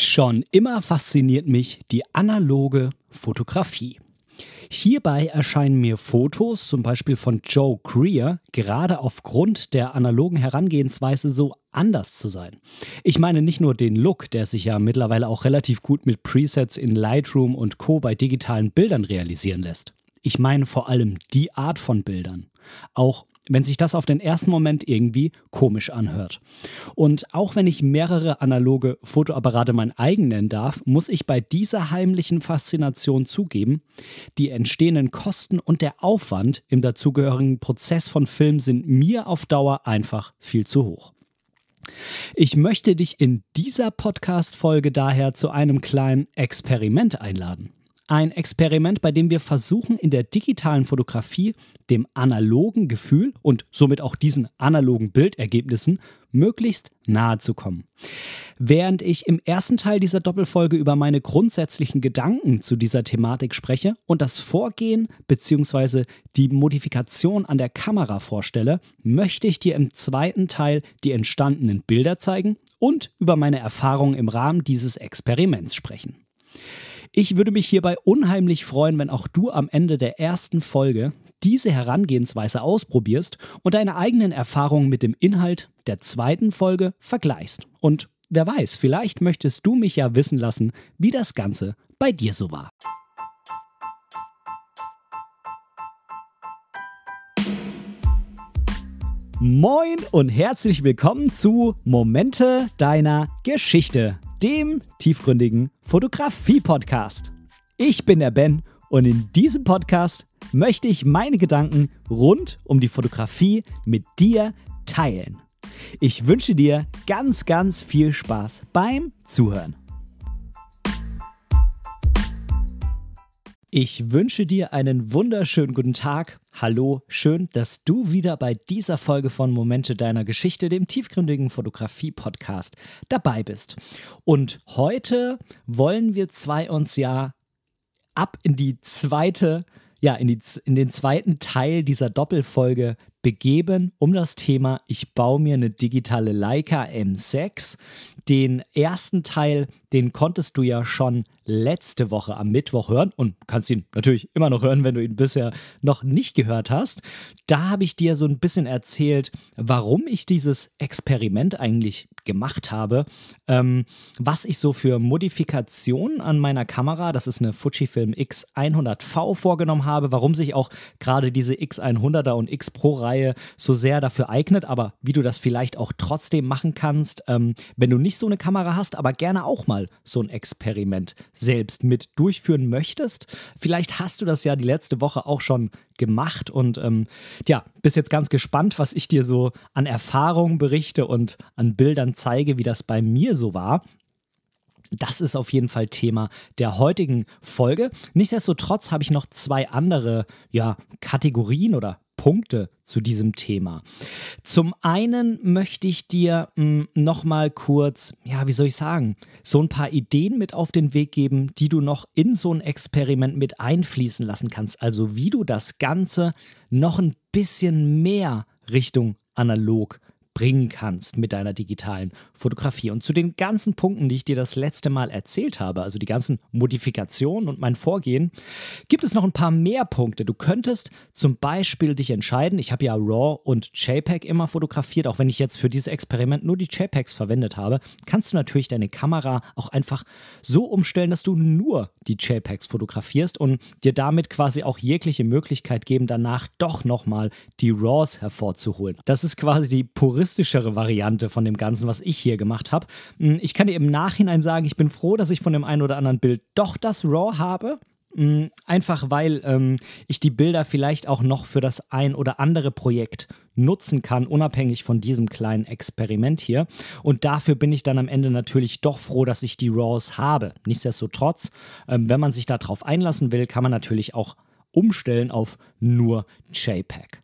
Schon immer fasziniert mich die analoge Fotografie. Hierbei erscheinen mir Fotos, zum Beispiel von Joe Greer, gerade aufgrund der analogen Herangehensweise so anders zu sein. Ich meine nicht nur den Look, der sich ja mittlerweile auch relativ gut mit Presets in Lightroom und Co bei digitalen Bildern realisieren lässt. Ich meine vor allem die Art von Bildern. Auch wenn sich das auf den ersten Moment irgendwie komisch anhört. Und auch wenn ich mehrere analoge Fotoapparate mein eigen nennen darf, muss ich bei dieser heimlichen Faszination zugeben, die entstehenden Kosten und der Aufwand im dazugehörigen Prozess von Film sind mir auf Dauer einfach viel zu hoch. Ich möchte dich in dieser Podcast-Folge daher zu einem kleinen Experiment einladen. Ein Experiment, bei dem wir versuchen, in der digitalen Fotografie dem analogen Gefühl und somit auch diesen analogen Bildergebnissen möglichst nahe zu kommen. Während ich im ersten Teil dieser Doppelfolge über meine grundsätzlichen Gedanken zu dieser Thematik spreche und das Vorgehen bzw. die Modifikation an der Kamera vorstelle, möchte ich dir im zweiten Teil die entstandenen Bilder zeigen und über meine Erfahrungen im Rahmen dieses Experiments sprechen. Ich würde mich hierbei unheimlich freuen, wenn auch du am Ende der ersten Folge diese Herangehensweise ausprobierst und deine eigenen Erfahrungen mit dem Inhalt der zweiten Folge vergleichst. Und wer weiß, vielleicht möchtest du mich ja wissen lassen, wie das Ganze bei dir so war. Moin und herzlich willkommen zu Momente deiner Geschichte dem tiefgründigen Fotografie-Podcast. Ich bin der Ben und in diesem Podcast möchte ich meine Gedanken rund um die Fotografie mit dir teilen. Ich wünsche dir ganz, ganz viel Spaß beim Zuhören. Ich wünsche dir einen wunderschönen guten Tag. Hallo, schön, dass du wieder bei dieser Folge von Momente deiner Geschichte, dem tiefgründigen Fotografie-Podcast, dabei bist. Und heute wollen wir zwei uns ja ab in die zweite, ja, in, die, in den zweiten Teil dieser Doppelfolge begeben um das Thema Ich baue mir eine digitale Leica M6. Den ersten Teil, den konntest du ja schon letzte Woche am Mittwoch hören und kannst ihn natürlich immer noch hören, wenn du ihn bisher noch nicht gehört hast. Da habe ich dir so ein bisschen erzählt, warum ich dieses Experiment eigentlich gemacht habe, ähm, was ich so für Modifikationen an meiner Kamera, das ist eine Fujifilm X100V vorgenommen habe, warum sich auch gerade diese X100er und X Pro Reihe so sehr dafür eignet, aber wie du das vielleicht auch trotzdem machen kannst, ähm, wenn du nicht so eine Kamera hast, aber gerne auch mal so ein Experiment selbst mit durchführen möchtest. Vielleicht hast du das ja die letzte Woche auch schon gemacht und ähm, ja, bist jetzt ganz gespannt, was ich dir so an Erfahrungen berichte und an Bildern zeige, wie das bei mir so war. Das ist auf jeden Fall Thema der heutigen Folge. Nichtsdestotrotz habe ich noch zwei andere ja, Kategorien oder Punkte zu diesem Thema. Zum einen möchte ich dir hm, noch mal kurz, ja, wie soll ich sagen, so ein paar Ideen mit auf den Weg geben, die du noch in so ein Experiment mit einfließen lassen kannst. Also wie du das Ganze noch ein bisschen mehr Richtung analog bringen kannst mit deiner digitalen Fotografie. Und zu den ganzen Punkten, die ich dir das letzte Mal erzählt habe, also die ganzen Modifikationen und mein Vorgehen, gibt es noch ein paar mehr Punkte. Du könntest zum Beispiel dich entscheiden, ich habe ja RAW und JPEG immer fotografiert, auch wenn ich jetzt für dieses Experiment nur die JPEGs verwendet habe, kannst du natürlich deine Kamera auch einfach so umstellen, dass du nur die JPEGs fotografierst und dir damit quasi auch jegliche Möglichkeit geben, danach doch nochmal die RAWs hervorzuholen. Das ist quasi die puristische realistischere Variante von dem Ganzen, was ich hier gemacht habe. Hm, ich kann dir im Nachhinein sagen, ich bin froh, dass ich von dem einen oder anderen Bild doch das RAW habe. Hm, einfach weil ähm, ich die Bilder vielleicht auch noch für das ein oder andere Projekt nutzen kann, unabhängig von diesem kleinen Experiment hier. Und dafür bin ich dann am Ende natürlich doch froh, dass ich die RAWs habe. Nichtsdestotrotz, ähm, wenn man sich darauf einlassen will, kann man natürlich auch umstellen auf nur JPEG.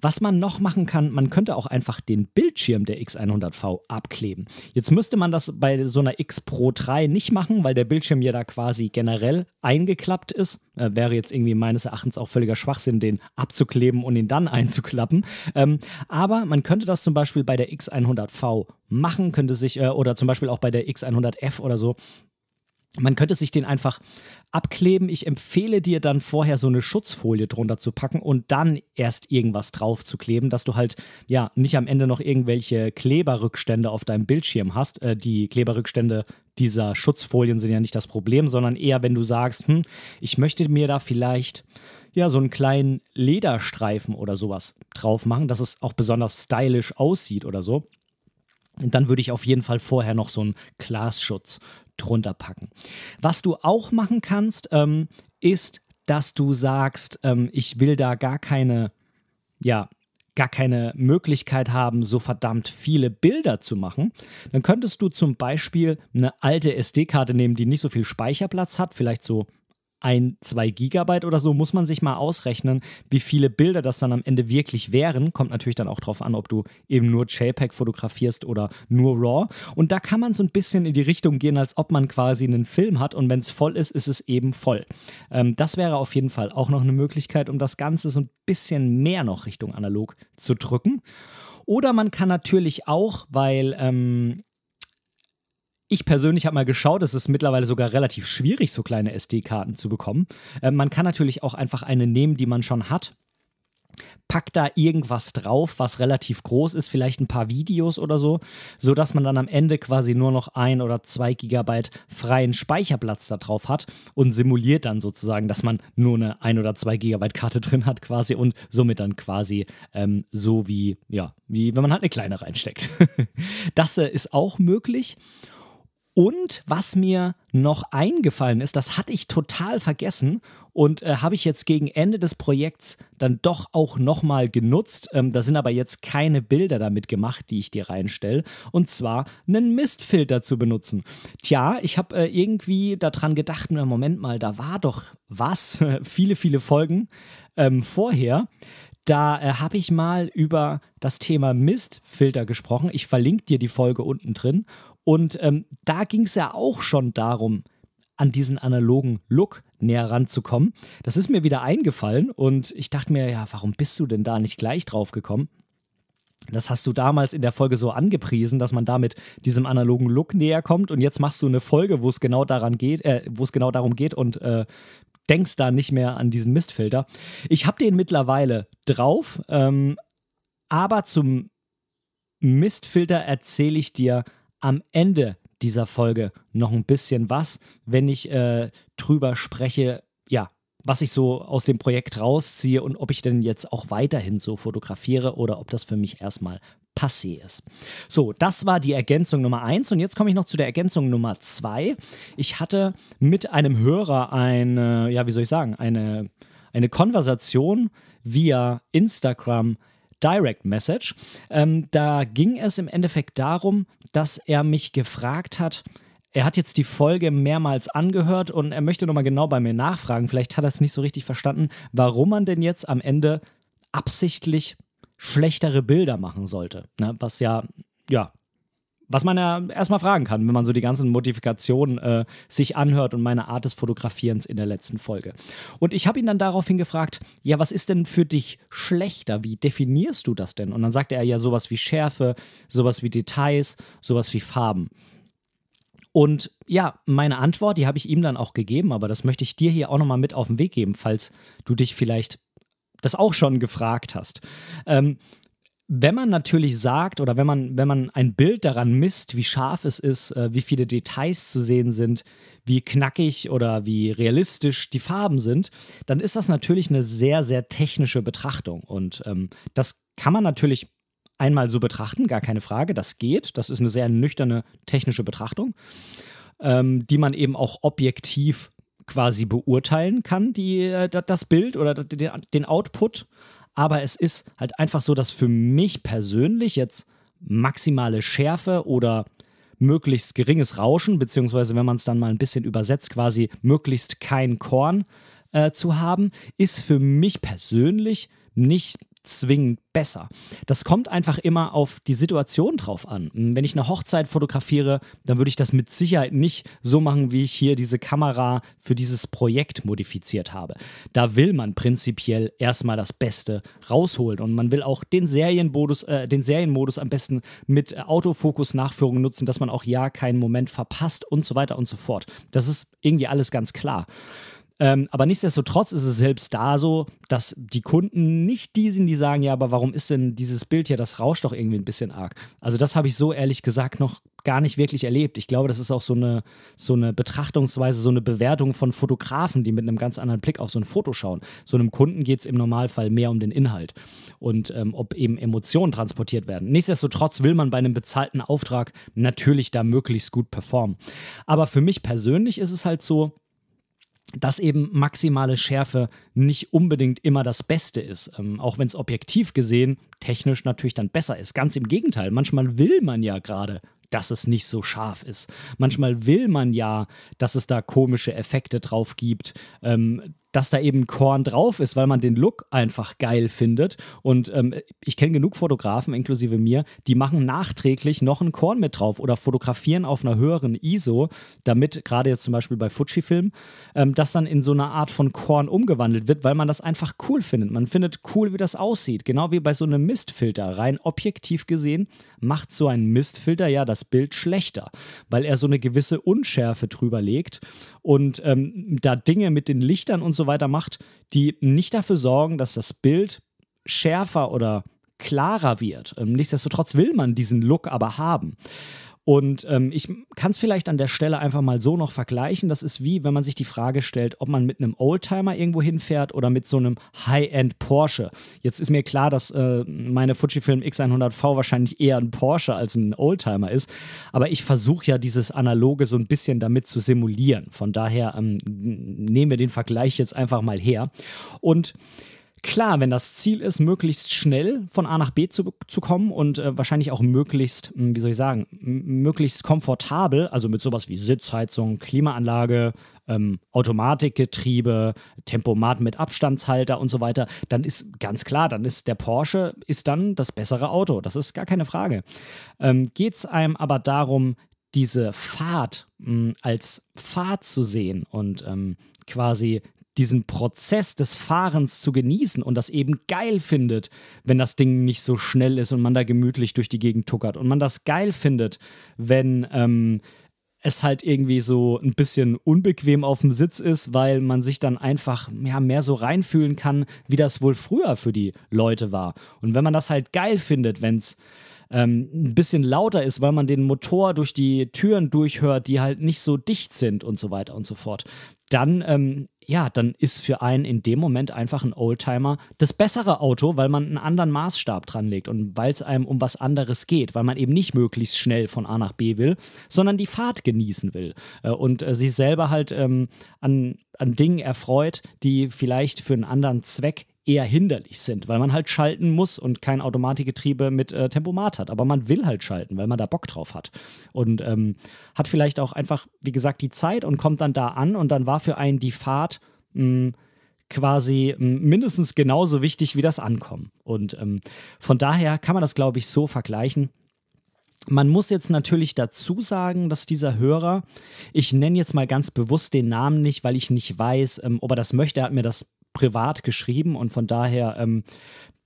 Was man noch machen kann, man könnte auch einfach den Bildschirm der X100V abkleben. Jetzt müsste man das bei so einer X Pro 3 nicht machen, weil der Bildschirm ja da quasi generell eingeklappt ist. Äh, wäre jetzt irgendwie meines Erachtens auch völliger Schwachsinn, den abzukleben und ihn dann einzuklappen. Ähm, aber man könnte das zum Beispiel bei der X100V machen, könnte sich, äh, oder zum Beispiel auch bei der X100F oder so, man könnte sich den einfach abkleben. Ich empfehle dir dann vorher so eine Schutzfolie drunter zu packen und dann erst irgendwas drauf zu kleben, dass du halt ja nicht am Ende noch irgendwelche Kleberrückstände auf deinem Bildschirm hast. Äh, die Kleberrückstände dieser Schutzfolien sind ja nicht das Problem, sondern eher, wenn du sagst, hm, ich möchte mir da vielleicht ja so einen kleinen Lederstreifen oder sowas drauf machen, dass es auch besonders stylisch aussieht oder so. Dann würde ich auf jeden Fall vorher noch so einen Glasschutz drunter packen. Was du auch machen kannst, ähm, ist, dass du sagst, ähm, ich will da gar keine, ja, gar keine Möglichkeit haben, so verdammt viele Bilder zu machen, dann könntest du zum Beispiel eine alte SD-Karte nehmen, die nicht so viel Speicherplatz hat, vielleicht so ein, zwei Gigabyte oder so, muss man sich mal ausrechnen, wie viele Bilder das dann am Ende wirklich wären. Kommt natürlich dann auch darauf an, ob du eben nur JPEG fotografierst oder nur RAW. Und da kann man so ein bisschen in die Richtung gehen, als ob man quasi einen Film hat und wenn es voll ist, ist es eben voll. Ähm, das wäre auf jeden Fall auch noch eine Möglichkeit, um das Ganze so ein bisschen mehr noch Richtung analog zu drücken. Oder man kann natürlich auch, weil ähm, ich persönlich habe mal geschaut, es ist mittlerweile sogar relativ schwierig, so kleine SD-Karten zu bekommen. Äh, man kann natürlich auch einfach eine nehmen, die man schon hat. Packt da irgendwas drauf, was relativ groß ist, vielleicht ein paar Videos oder so, sodass man dann am Ende quasi nur noch ein oder zwei Gigabyte freien Speicherplatz da drauf hat und simuliert dann sozusagen, dass man nur eine ein oder zwei Gigabyte Karte drin hat quasi und somit dann quasi ähm, so wie, ja, wie wenn man halt eine kleine reinsteckt. das äh, ist auch möglich. Und was mir noch eingefallen ist, das hatte ich total vergessen und äh, habe ich jetzt gegen Ende des Projekts dann doch auch nochmal genutzt. Ähm, da sind aber jetzt keine Bilder damit gemacht, die ich dir reinstelle. Und zwar einen Mistfilter zu benutzen. Tja, ich habe äh, irgendwie daran gedacht, na Moment mal, da war doch was, viele, viele Folgen ähm, vorher. Da äh, habe ich mal über das Thema Mistfilter gesprochen. Ich verlinke dir die Folge unten drin. Und ähm, da ging es ja auch schon darum, an diesen analogen Look näher ranzukommen. Das ist mir wieder eingefallen und ich dachte mir, ja, warum bist du denn da nicht gleich drauf gekommen? Das hast du damals in der Folge so angepriesen, dass man damit diesem analogen Look näher kommt und jetzt machst du eine Folge, wo es genau daran geht, äh, wo es genau darum geht und äh, denkst da nicht mehr an diesen Mistfilter. Ich habe den mittlerweile drauf, ähm, aber zum Mistfilter erzähle ich dir am Ende dieser Folge noch ein bisschen was, wenn ich äh, drüber spreche, ja, was ich so aus dem Projekt rausziehe und ob ich denn jetzt auch weiterhin so fotografiere oder ob das für mich erstmal passé ist. So, das war die Ergänzung Nummer eins und jetzt komme ich noch zu der Ergänzung Nummer zwei. Ich hatte mit einem Hörer eine, ja, wie soll ich sagen, eine, eine Konversation via Instagram Direct Message. Ähm, da ging es im Endeffekt darum, dass er mich gefragt hat, er hat jetzt die Folge mehrmals angehört und er möchte nochmal genau bei mir nachfragen. Vielleicht hat er es nicht so richtig verstanden, warum man denn jetzt am Ende absichtlich schlechtere Bilder machen sollte. Ne? Was ja, ja, was man ja erstmal fragen kann, wenn man so die ganzen Modifikationen äh, sich anhört und meine Art des Fotografierens in der letzten Folge. Und ich habe ihn dann daraufhin gefragt, ja, was ist denn für dich schlechter? Wie definierst du das denn? Und dann sagte er ja sowas wie Schärfe, sowas wie Details, sowas wie Farben. Und ja, meine Antwort, die habe ich ihm dann auch gegeben, aber das möchte ich dir hier auch nochmal mit auf den Weg geben, falls du dich vielleicht das auch schon gefragt hast. Ähm, wenn man natürlich sagt oder wenn man, wenn man ein Bild daran misst, wie scharf es ist, äh, wie viele Details zu sehen sind, wie knackig oder wie realistisch die Farben sind, dann ist das natürlich eine sehr, sehr technische Betrachtung. Und ähm, das kann man natürlich einmal so betrachten, gar keine Frage, das geht. Das ist eine sehr nüchterne technische Betrachtung, ähm, die man eben auch objektiv quasi beurteilen kann, die, äh, das Bild oder den Output aber es ist halt einfach so, dass für mich persönlich jetzt maximale Schärfe oder möglichst geringes Rauschen, beziehungsweise wenn man es dann mal ein bisschen übersetzt, quasi möglichst kein Korn, äh, zu haben, ist für mich persönlich nicht zwingend besser. Das kommt einfach immer auf die Situation drauf an. Wenn ich eine Hochzeit fotografiere, dann würde ich das mit Sicherheit nicht so machen, wie ich hier diese Kamera für dieses Projekt modifiziert habe. Da will man prinzipiell erstmal das Beste rausholen und man will auch den Serienmodus, äh, den Serienmodus am besten mit Autofokus-Nachführung nutzen, dass man auch ja keinen Moment verpasst und so weiter und so fort. Das ist irgendwie alles ganz klar. Ähm, aber nichtsdestotrotz ist es selbst da so, dass die Kunden nicht die sind, die sagen, ja, aber warum ist denn dieses Bild hier, das rauscht doch irgendwie ein bisschen arg. Also das habe ich so ehrlich gesagt noch gar nicht wirklich erlebt. Ich glaube, das ist auch so eine, so eine Betrachtungsweise, so eine Bewertung von Fotografen, die mit einem ganz anderen Blick auf so ein Foto schauen. So einem Kunden geht es im Normalfall mehr um den Inhalt und ähm, ob eben Emotionen transportiert werden. Nichtsdestotrotz will man bei einem bezahlten Auftrag natürlich da möglichst gut performen. Aber für mich persönlich ist es halt so, dass eben maximale Schärfe nicht unbedingt immer das Beste ist, ähm, auch wenn es objektiv gesehen technisch natürlich dann besser ist. Ganz im Gegenteil, manchmal will man ja gerade dass es nicht so scharf ist. Manchmal will man ja, dass es da komische Effekte drauf gibt, ähm, dass da eben Korn drauf ist, weil man den Look einfach geil findet. Und ähm, ich kenne genug Fotografen, inklusive mir, die machen nachträglich noch ein Korn mit drauf oder fotografieren auf einer höheren ISO, damit gerade jetzt zum Beispiel bei Fujifilm, ähm, das dann in so eine Art von Korn umgewandelt wird, weil man das einfach cool findet. Man findet cool, wie das aussieht. Genau wie bei so einem Mistfilter. Rein objektiv gesehen macht so ein Mistfilter ja das Bild schlechter, weil er so eine gewisse Unschärfe drüber legt und ähm, da Dinge mit den Lichtern und so weiter macht, die nicht dafür sorgen, dass das Bild schärfer oder klarer wird. Ähm, nichtsdestotrotz will man diesen Look aber haben. Und ähm, ich kann es vielleicht an der Stelle einfach mal so noch vergleichen. Das ist wie, wenn man sich die Frage stellt, ob man mit einem Oldtimer irgendwo hinfährt oder mit so einem High-End Porsche. Jetzt ist mir klar, dass äh, meine Fujifilm X100V wahrscheinlich eher ein Porsche als ein Oldtimer ist. Aber ich versuche ja dieses Analoge so ein bisschen damit zu simulieren. Von daher ähm, nehmen wir den Vergleich jetzt einfach mal her. Und Klar, wenn das Ziel ist, möglichst schnell von A nach B zu, zu kommen und äh, wahrscheinlich auch möglichst, hm, wie soll ich sagen, möglichst komfortabel, also mit sowas wie Sitzheizung, Klimaanlage, ähm, Automatikgetriebe, Tempomat mit Abstandshalter und so weiter, dann ist ganz klar, dann ist der Porsche ist dann das bessere Auto. Das ist gar keine Frage. Ähm, Geht es einem aber darum, diese Fahrt mh, hm, als Fahrt zu sehen und ähm, quasi diesen Prozess des Fahrens zu genießen und das eben geil findet, wenn das Ding nicht so schnell ist und man da gemütlich durch die Gegend tuckert und man das geil findet, wenn ähm, es halt irgendwie so ein bisschen unbequem auf dem Sitz ist, weil man sich dann einfach ja, mehr so reinfühlen kann, wie das wohl früher für die Leute war. Und wenn man das halt geil findet, wenn es ähm, ein bisschen lauter ist, weil man den Motor durch die Türen durchhört, die halt nicht so dicht sind und so weiter und so fort, dann, ähm, ja, dann ist für einen in dem Moment einfach ein Oldtimer das bessere Auto, weil man einen anderen Maßstab dran legt und weil es einem um was anderes geht, weil man eben nicht möglichst schnell von A nach B will, sondern die Fahrt genießen will äh, und äh, sich selber halt ähm, an, an Dingen erfreut, die vielleicht für einen anderen Zweck eher hinderlich sind, weil man halt schalten muss und kein Automatikgetriebe mit äh, Tempomat hat. Aber man will halt schalten, weil man da Bock drauf hat. Und ähm, hat vielleicht auch einfach, wie gesagt, die Zeit und kommt dann da an und dann war für einen die Fahrt mh, hm, quasi mh, hm, mindestens genauso wichtig wie das Ankommen. Und ähm, von daher kann man das, glaube ich, so vergleichen. Man muss jetzt natürlich dazu sagen, dass dieser Hörer, ich nenne jetzt mal ganz bewusst den Namen nicht, weil ich nicht weiß, ähm, ob er das möchte. Er hat mir das privat geschrieben und von daher ähm,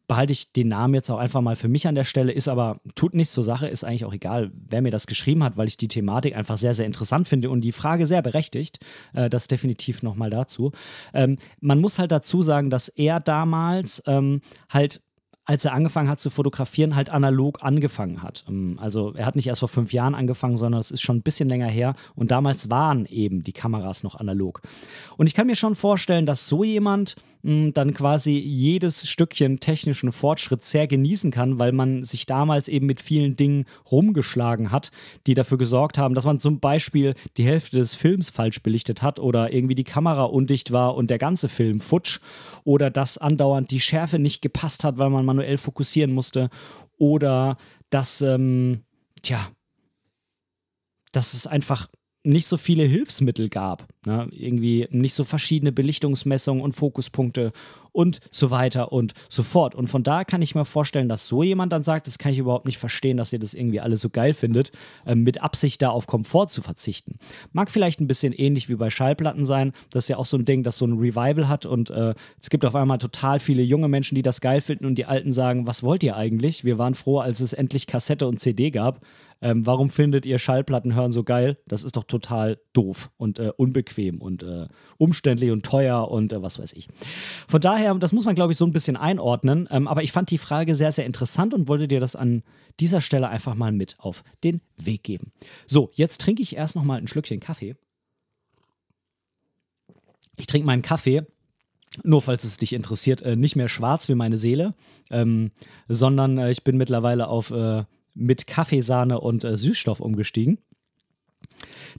behalte ich den Namen jetzt auch einfach mal für mich an der Stelle, ist aber, tut nichts zur Sache, ist eigentlich auch egal, wer mir das geschrieben hat, weil ich die Thematik einfach sehr, sehr interessant finde und die Frage sehr berechtigt. Äh, das definitiv nochmal dazu. Ähm, man muss halt dazu sagen, dass er damals ähm, halt als er angefangen hat zu fotografieren, halt analog angefangen hat. Ähm, also er hat nicht erst vor fünf Jahren angefangen, sondern es ist schon ein bisschen länger her und damals waren eben die Kameras noch analog. Und ich kann mir schon vorstellen, dass so jemand dann quasi jedes Stückchen technischen Fortschritt sehr genießen kann, weil man sich damals eben mit vielen Dingen rumgeschlagen hat, die dafür gesorgt haben, dass man zum Beispiel die Hälfte des Films falsch belichtet hat oder irgendwie die Kamera undicht war und der ganze Film futsch oder dass andauernd die Schärfe nicht gepasst hat, weil man manuell fokussieren musste oder dass, ähm, tja, dass es einfach nicht so viele Hilfsmittel gab. Ne? Irgendwie nicht so verschiedene Belichtungsmessungen und Fokuspunkte und so weiter und so fort. Und von da kann ich mir vorstellen, dass so jemand dann sagt, das kann ich überhaupt nicht verstehen, dass ihr das irgendwie alle so geil findet, äh, mit Absicht da auf Komfort zu verzichten. Mag vielleicht ein bisschen ähnlich wie bei Schallplatten sein. Das ist ja auch so ein Ding, das so ein Revival hat und äh, es gibt auf einmal total viele junge Menschen, die das geil finden und die Alten sagen, was wollt ihr eigentlich? Wir waren froh, als es endlich Kassette und CD gab. Ähm, warum findet ihr Schallplatten hören so geil? Das ist doch total doof und äh, unbequem und äh, umständlich und teuer und äh, was weiß ich. Von daher, das muss man, glaube ich, so ein bisschen einordnen. Ähm, aber ich fand die Frage sehr, sehr interessant und wollte dir das an dieser Stelle einfach mal mit auf den Weg geben. So, jetzt trinke ich erst noch mal ein Schlückchen Kaffee. Ich trinke meinen Kaffee nur falls es dich interessiert, äh, nicht mehr schwarz wie meine Seele, ähm, sondern äh, ich bin mittlerweile auf äh, mit Kaffeesahne und äh, Süßstoff umgestiegen.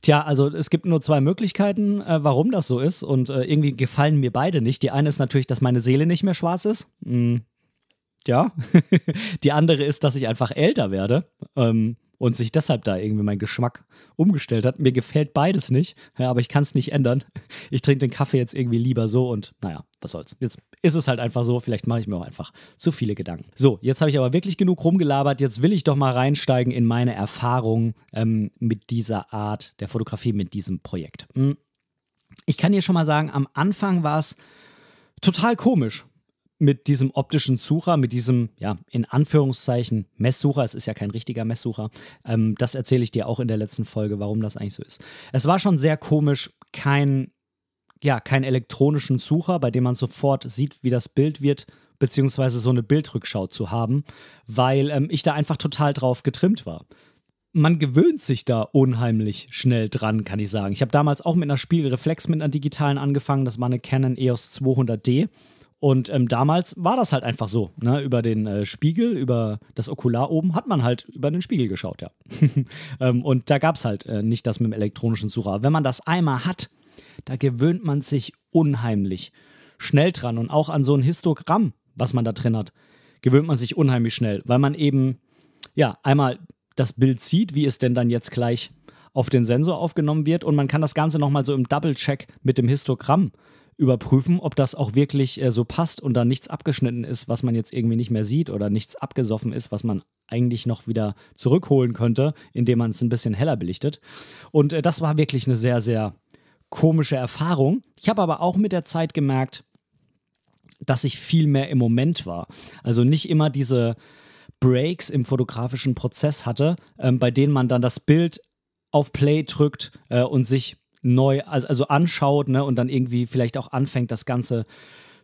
Tja, also es gibt nur zwei Möglichkeiten, äh, warum das so ist und äh, irgendwie gefallen mir beide nicht. Die eine ist natürlich, dass meine Seele nicht mehr schwarz ist. Hm, ja. Die andere ist, dass ich einfach älter werde. Ähm, und sich deshalb da irgendwie mein Geschmack umgestellt hat. Mir gefällt beides nicht, ja, aber ich kann es nicht ändern. Ich trinke den Kaffee jetzt irgendwie lieber so und naja, was soll's. Jetzt ist es halt einfach so, vielleicht mache ich mir auch einfach zu viele Gedanken. So, jetzt habe ich aber wirklich genug rumgelabert. Jetzt will ich doch mal reinsteigen in meine Erfahrung ähm, mit dieser Art der Fotografie, mit diesem Projekt. Hm. Ich kann dir schon mal sagen, am Anfang war es total komisch mit diesem optischen Sucher, mit diesem, ja, in Anführungszeichen Messsucher, es ist ja kein richtiger Messsucher, ähm, das erzähle ich dir auch in der letzten Folge, warum das eigentlich so ist. Es war schon sehr komisch, kein, ja, keinen elektronischen Sucher, bei dem man sofort sieht, wie das Bild wird, beziehungsweise so eine Bildrückschau zu haben, weil ähm, ich da einfach total drauf getrimmt war. Man gewöhnt sich da unheimlich schnell dran, kann ich sagen. Ich habe damals auch mit einer Spielreflex mit einer digitalen angefangen, das war eine Canon EOS 200D und ähm, damals war das halt einfach so. Ne? Über den äh, Spiegel, über das Okular oben hat man halt über den Spiegel geschaut, ja. ähm, und da gab es halt äh, nicht das mit dem elektronischen Sucher. Wenn man das einmal hat, da gewöhnt man sich unheimlich schnell dran. Und auch an so ein Histogramm, was man da drin hat, gewöhnt man sich unheimlich schnell, weil man eben, ja, einmal das Bild sieht, wie es denn dann jetzt gleich auf den Sensor aufgenommen wird. Und man kann das Ganze nochmal so im Double-Check mit dem Histogramm überprüfen, ob das auch wirklich äh, so passt und da nichts abgeschnitten ist, was man jetzt irgendwie nicht mehr sieht oder nichts abgesoffen ist, was man eigentlich noch wieder zurückholen könnte, indem man es ein bisschen heller belichtet. Und äh, das war wirklich eine sehr, sehr komische Erfahrung. Ich habe aber auch mit der Zeit gemerkt, dass ich viel mehr im Moment war. Also nicht immer diese Breaks im fotografischen Prozess hatte, ähm, bei denen man dann das Bild auf Play drückt äh, und sich neu, also, anschaut ne, und dann irgendwie vielleicht auch anfängt, das Ganze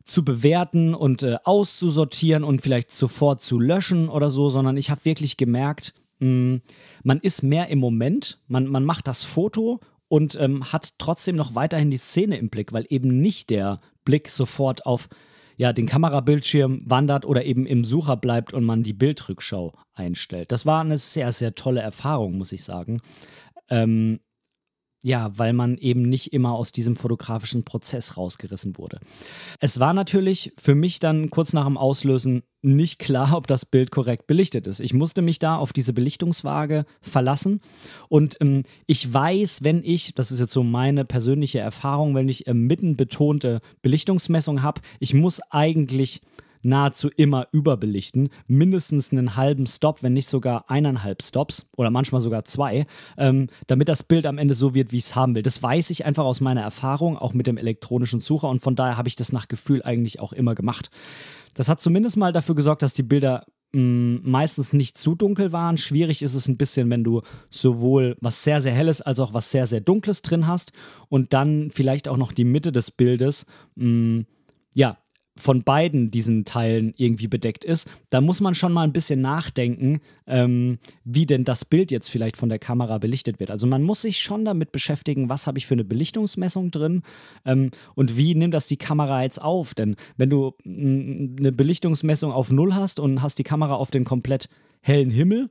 zu bewerten und äh, auszusortieren und vielleicht sofort zu löschen oder so, sondern ich habe wirklich gemerkt, mh, hm, man ist mehr im Moment, man, man macht das Foto und ähm, hat trotzdem noch weiterhin die Szene im Blick, weil eben nicht der Blick sofort auf ja, den Kamerabildschirm wandert oder eben im Sucher bleibt und man die Bildrückschau einstellt. Das war eine sehr, sehr tolle Erfahrung, muss ich sagen. Ähm, ja, weil man eben nicht immer aus diesem fotografischen Prozess rausgerissen wurde. Es war natürlich für mich dann kurz nach dem Auslösen nicht klar, ob das Bild korrekt belichtet ist. Ich musste mich da auf diese Belichtungswaage verlassen und ähm, ich weiß, wenn ich, das ist jetzt so meine persönliche Erfahrung, wenn ich ähm, mitten betonte Belichtungsmessung habe, ich muss eigentlich nahezu immer überbelichten. Mindestens einen halben Stop, wenn nicht sogar eineinhalb Stops oder manchmal sogar zwei, ähm, damit das Bild am Ende so wird, wie ich es haben will. Das weiß ich einfach aus meiner Erfahrung, auch mit dem elektronischen Sucher und von daher habe ich das nach Gefühl eigentlich auch immer gemacht. Das hat zumindest mal dafür gesorgt, dass die Bilder mm, meistens nicht zu dunkel waren. Schwierig ist es ein bisschen, wenn du sowohl was sehr, sehr helles als auch was sehr, sehr dunkles drin hast und dann vielleicht auch noch die Mitte des Bildes mh, mm, ja, von beiden diesen Teilen irgendwie bedeckt ist, da muss man schon mal ein bisschen nachdenken, ähm, wie denn das Bild jetzt vielleicht von der Kamera belichtet wird. Also man muss sich schon damit beschäftigen, was habe ich für eine Belichtungsmessung drin ähm, und wie nimmt das die Kamera jetzt auf. Denn wenn du eine Belichtungsmessung auf Null hast und hast die Kamera auf den komplett hellen Himmel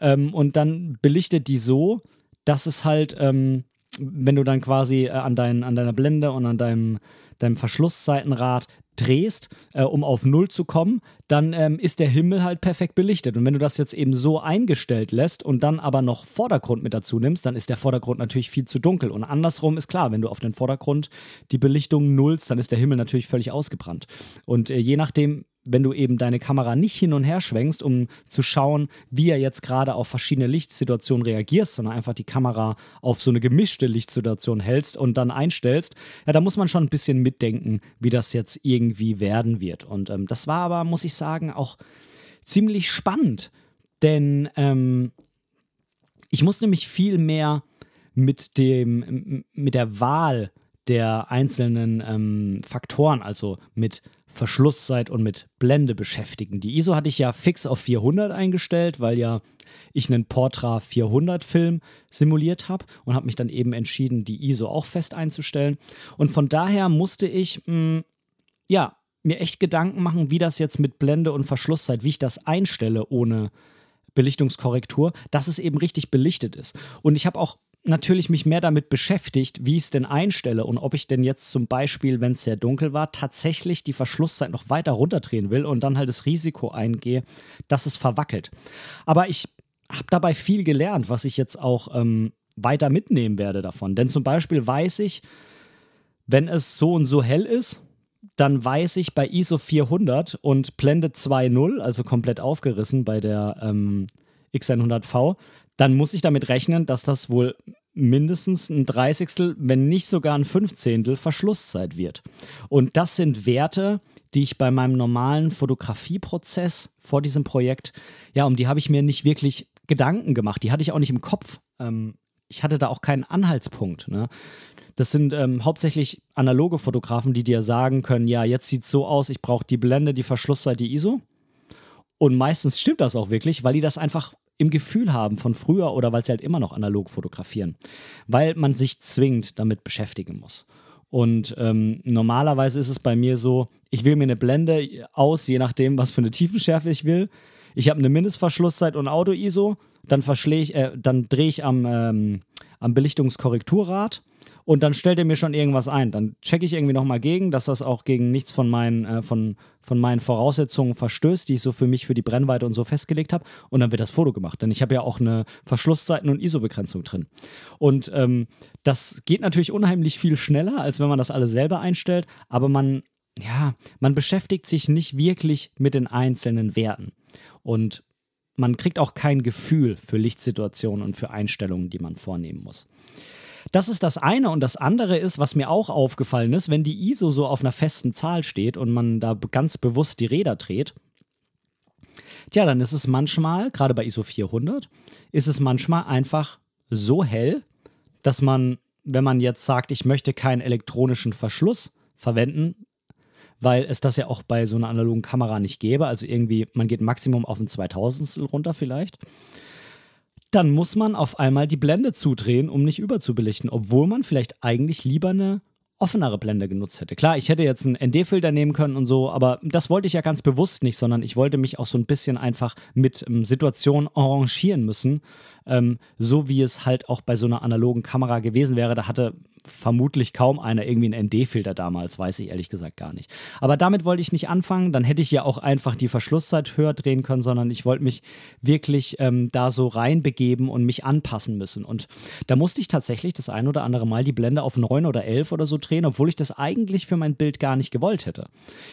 ähm, und dann belichtet die so, dass es halt ähm, wenn du dann quasi äh, an, dein, an deiner Blende und an deinem, deinem Verschlussseitenrad drehst, äh, um auf Null zu kommen, dann ähm, ist der Himmel halt perfekt belichtet. Und wenn du das jetzt eben so eingestellt lässt und dann aber noch Vordergrund mit dazu nimmst, dann ist der Vordergrund natürlich viel zu dunkel. Und andersrum ist klar, wenn du auf den Vordergrund die Belichtung nullst, dann ist der Himmel natürlich völlig ausgebrannt. Und äh, je nachdem, wenn du eben deine Kamera nicht hin und her schwenkst, um zu schauen, wie er jetzt gerade auf verschiedene Lichtsituationen reagiert, sondern einfach die Kamera auf so eine gemischte Lichtsituation hältst und dann einstellst, ja, da muss man schon ein bisschen mitdenken, wie das jetzt irgendwie werden wird. Und ähm, das war aber, muss ich sagen, auch ziemlich spannend, denn ähm, ich muss nämlich viel mehr mit dem, mit der Wahl der einzelnen ähm, Faktoren, also mit Verschlusszeit und mit Blende beschäftigen. Die ISO hatte ich ja fix auf 400 eingestellt, weil ja ich einen Portra 400 Film simuliert habe und habe mich dann eben entschieden, die ISO auch fest einzustellen. Und von daher musste ich, mh, hm, ja, mir echt Gedanken machen, wie das jetzt mit Blende und Verschlusszeit, wie ich das einstelle ohne Belichtungskorrektur, dass es eben richtig belichtet ist. Und ich habe auch natürlich mich mehr damit beschäftigt, wie ich es denn einstelle und ob ich denn jetzt zum Beispiel, wenn es sehr dunkel war, tatsächlich die Verschlusszeit noch weiter runterdrehen will und dann halt das Risiko eingehe, dass es verwackelt. Aber ich habe dabei viel gelernt, was ich jetzt auch ähm, weiter mitnehmen werde davon. Denn zum Beispiel weiß ich, wenn es so und so hell ist, dann weiß ich bei ISO 400 und Blende 2.0, also komplett aufgerissen bei der ähm, X100V, dann muss ich damit rechnen, dass das wohl mindestens ein Dreißigstel, wenn nicht sogar ein Fünfzehntel Verschlusszeit wird. Und das sind Werte, die ich bei meinem normalen Fotografieprozess vor diesem Projekt, ja, um die habe ich mir nicht wirklich Gedanken gemacht. Die hatte ich auch nicht im Kopf. Ähm, ich hatte da auch keinen Anhaltspunkt. Ne? Das sind ähm, hauptsächlich analoge Fotografen, die dir sagen können, ja, jetzt sieht es so aus, ich brauche die Blende, die Verschlusszeit, die ISO. Und meistens stimmt das auch wirklich, weil die das einfach im Gefühl haben von früher oder weil sie halt immer noch analog fotografieren, weil man sich zwingend damit beschäftigen muss. Und ähm, normalerweise ist es bei mir so, ich wähle mir eine Blende aus, je nachdem, was für eine Tiefenschärfe ich will. Ich habe eine Mindestverschlusszeit und Auto-ISO, dann, äh, dann drehe ich am, ähm, am Belichtungskorrekturrad und dann stellt er mir schon irgendwas ein. Dann checke ich irgendwie nochmal gegen, dass das auch gegen nichts von meinen, äh, von, von meinen Voraussetzungen verstößt, die ich so für mich für die Brennweite und so festgelegt habe. Und dann wird das Foto gemacht. Denn ich habe ja auch eine Verschlusszeiten- und ISO-Begrenzung drin. Und ähm, das geht natürlich unheimlich viel schneller, als wenn man das alles selber einstellt. Aber man, ja, man beschäftigt sich nicht wirklich mit den einzelnen Werten. Und man kriegt auch kein Gefühl für Lichtsituationen und für Einstellungen, die man vornehmen muss. Das ist das eine. Und das andere ist, was mir auch aufgefallen ist, wenn die ISO so auf einer festen Zahl steht und man da ganz bewusst die Räder dreht, tja, dann ist es manchmal, gerade bei ISO 400, ist es manchmal einfach so hell, dass man, wenn man jetzt sagt, ich möchte keinen elektronischen Verschluss verwenden, weil es das ja auch bei so einer analogen Kamera nicht gäbe, also irgendwie, man geht Maximum auf ein 2000 runter vielleicht, dann muss man auf einmal die Blende zudrehen, um nicht überzubelichten, obwohl man vielleicht eigentlich lieber eine offenere Blende genutzt hätte. Klar, ich hätte jetzt einen ND-Filter nehmen können und so, aber das wollte ich ja ganz bewusst nicht, sondern ich wollte mich auch so ein bisschen einfach mit ähm, Situationen arrangieren müssen, ähm, so wie es halt auch bei so einer analogen Kamera gewesen wäre. Da hatte vermutlich kaum einer irgendwie einen ND-Filter damals, weiß ich ehrlich gesagt gar nicht. Aber damit wollte ich nicht anfangen, dann hätte ich ja auch einfach die Verschlusszeit höher drehen können, sondern ich wollte mich wirklich ähm, da so reinbegeben und mich anpassen müssen. Und da musste ich tatsächlich das ein oder andere Mal die Blende auf 9 oder 11 oder so drehen, obwohl ich das eigentlich für mein Bild gar nicht gewollt hätte.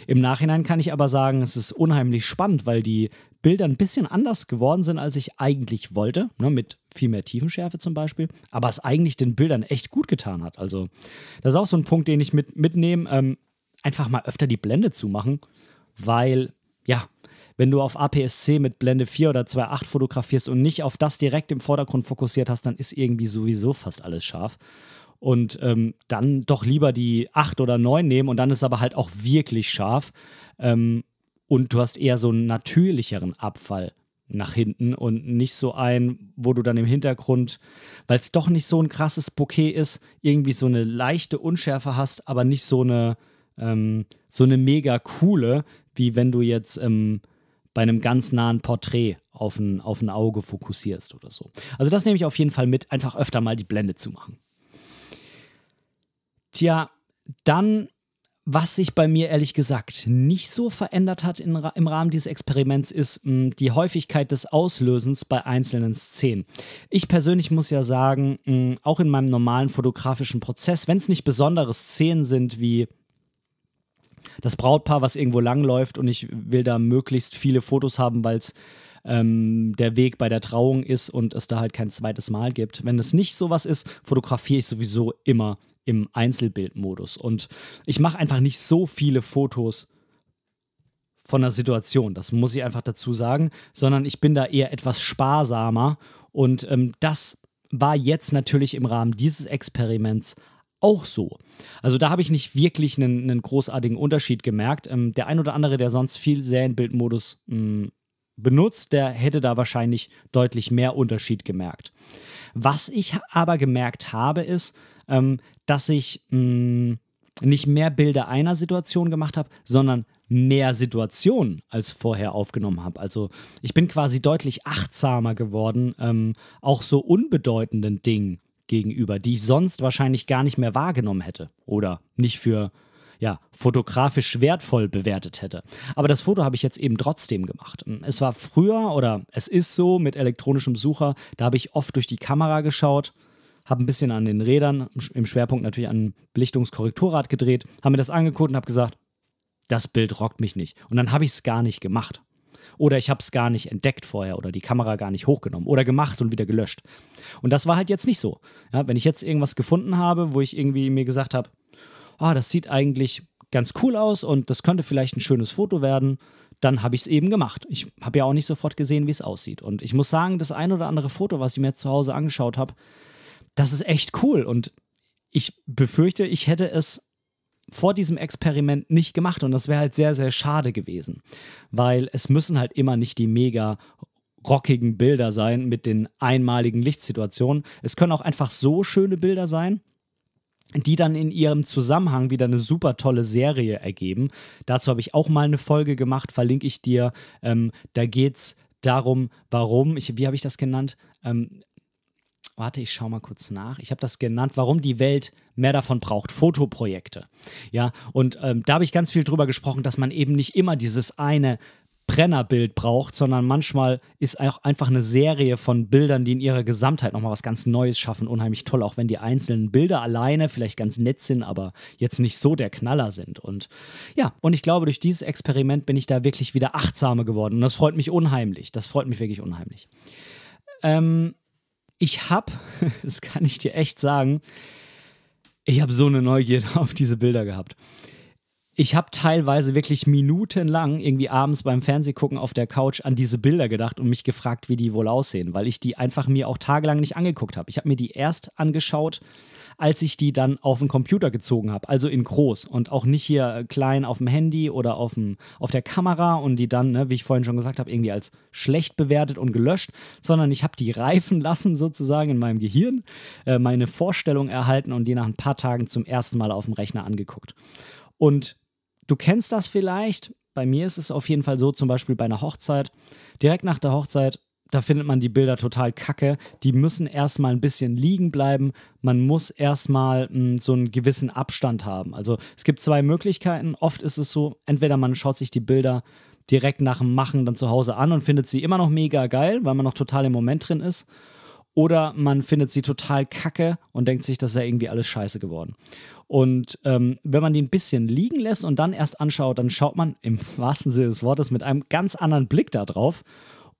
Im Nachhinein kann ich aber sagen, es ist unheimlich spannend, weil die Bilder ein bisschen anders geworden sind, als ich eigentlich wollte, ne, mit viel mehr Tiefenschärfe zum Beispiel, aber es eigentlich den Bildern echt gut getan hat. Also das ist auch so ein Punkt, den ich mit, mitnehme, ähm, einfach mal öfter die Blende zu machen, weil, ja, wenn du auf APS-C mit Blende 4 oder 2.8 fotografierst und nicht auf das direkt im Vordergrund fokussiert hast, dann ist irgendwie sowieso fast alles scharf. Und ähm, dann doch lieber die 8 oder 9 nehmen und dann ist aber halt auch wirklich scharf. Ähm, und du hast eher so einen natürlicheren Abfall nach hinten und nicht so ein, wo du dann im Hintergrund, weil es doch nicht so ein krasses Bouquet ist, irgendwie so eine leichte Unschärfe hast, aber nicht so eine, ähm, so eine mega coole, wie wenn du jetzt ähm, bei einem ganz nahen Porträt auf ein, auf ein Auge fokussierst oder so. Also das nehme ich auf jeden Fall mit, einfach öfter mal die Blende zu machen. Tja, dann was sich bei mir ehrlich gesagt nicht so verändert hat in, im Rahmen dieses Experiments, ist mh, hm, die Häufigkeit des Auslösens bei einzelnen Szenen. Ich persönlich muss ja sagen, mh, hm, auch in meinem normalen fotografischen Prozess, wenn es nicht besondere Szenen sind wie das Brautpaar, was irgendwo langläuft und ich will da möglichst viele Fotos haben, weil es ähm, der Weg bei der Trauung ist und es da halt kein zweites Mal gibt. Wenn es nicht sowas ist, fotografiere ich sowieso immer im Einzelbildmodus. Und ich mache einfach nicht so viele Fotos von der Situation, das muss ich einfach dazu sagen, sondern ich bin da eher etwas sparsamer. Und ähm, das war jetzt natürlich im Rahmen dieses Experiments auch so. Also da habe ich nicht wirklich einen, einen großartigen Unterschied gemerkt. Ähm, der ein oder andere, der sonst viel Serienbildmodus hm, benutzt, der hätte da wahrscheinlich deutlich mehr Unterschied gemerkt. Was ich aber gemerkt habe, ist, ähm, dass ich mh, mm, nicht mehr Bilder einer Situation gemacht habe, sondern mehr Situationen als vorher aufgenommen habe. Also ich bin quasi deutlich achtsamer geworden, ähm, auch so unbedeutenden Dingen gegenüber, die ich sonst wahrscheinlich gar nicht mehr wahrgenommen hätte oder nicht für ja, fotografisch wertvoll bewertet hätte. Aber das Foto habe ich jetzt eben trotzdem gemacht. Es war früher oder es ist so mit elektronischem Sucher, da habe ich oft durch die Kamera geschaut habe ein bisschen an den Rädern, im Schwerpunkt natürlich an Belichtungskorrekturrad gedreht, habe mir das angeguckt und habe gesagt, das Bild rockt mich nicht. Und dann habe ich es gar nicht gemacht. Oder ich habe es gar nicht entdeckt vorher oder die Kamera gar nicht hochgenommen oder gemacht und wieder gelöscht. Und das war halt jetzt nicht so. Ja, wenn ich jetzt irgendwas gefunden habe, wo ich irgendwie mir gesagt habe, ah, das sieht eigentlich ganz cool aus und das könnte vielleicht ein schönes Foto werden, dann habe ich es eben gemacht. Ich habe ja auch nicht sofort gesehen, wie es aussieht. Und ich muss sagen, das ein oder andere Foto, was ich mir zu Hause angeschaut habe, das ist echt cool. Und ich befürchte, ich hätte es vor diesem Experiment nicht gemacht und das wäre halt sehr, sehr schade gewesen, weil es müssen halt immer nicht die mega rockigen Bilder sein mit den einmaligen Lichtsituationen. Es können auch einfach so schöne Bilder sein, die dann in ihrem Zusammenhang wieder eine super tolle Serie ergeben. Dazu habe ich auch mal eine Folge gemacht, verlinke ich dir. Ähm, da geht es darum, warum, ich, wie habe ich das genannt? Ähm, warte, ich schaue mal kurz nach. Ich habe das genannt, warum die Welt mehr davon braucht, Fotoprojekte. Ja, und ähm, da habe ich ganz viel drüber gesprochen, dass man eben nicht immer dieses eine Brennerbild braucht, sondern manchmal ist auch einfach eine Serie von Bildern, die in ihrer Gesamtheit nochmal was ganz Neues schaffen, unheimlich toll, auch wenn die einzelnen Bilder alleine vielleicht ganz nett sind, aber jetzt nicht so der Knaller sind. Und ja, und ich glaube, durch dieses Experiment bin ich da wirklich wieder achtsamer geworden und das freut mich unheimlich. Das freut mich wirklich unheimlich. Ähm, ich habe, das kann ich dir echt sagen, ich habe so eine Neugierde auf diese Bilder gehabt. Ich habe teilweise wirklich minutenlang irgendwie abends beim Fernsehgucken auf der Couch an diese Bilder gedacht und mich gefragt, wie die wohl aussehen, weil ich die einfach mir auch tagelang nicht angeguckt habe. Ich habe mir die erst angeschaut, als ich die dann auf den Computer gezogen habe, also in groß und auch nicht hier klein auf dem Handy oder auf, dem, auf der Kamera und die dann, ne, wie ich vorhin schon gesagt habe, irgendwie als schlecht bewertet und gelöscht, sondern ich habe die reifen lassen sozusagen in meinem Gehirn, äh, meine Vorstellung erhalten und die nach ein paar Tagen zum ersten Mal auf dem Rechner angeguckt. Und du kennst das vielleicht, bei mir ist es auf jeden Fall so, zum Beispiel bei einer Hochzeit. Direkt nach der Hochzeit da findet man die Bilder total kacke. Die müssen erstmal ein bisschen liegen bleiben. Man muss erstmal hm, so einen gewissen Abstand haben. Also es gibt zwei Möglichkeiten. Oft ist es so, entweder man schaut sich die Bilder direkt nach dem Machen dann zu Hause an und findet sie immer noch mega geil, weil man noch total im Moment drin ist. Oder man findet sie total kacke und denkt sich, das ist ja irgendwie alles scheiße geworden. Und ähm, wenn man die ein bisschen liegen lässt und dann erst anschaut, dann schaut man im wahrsten Sinne des Wortes mit einem ganz anderen Blick da drauf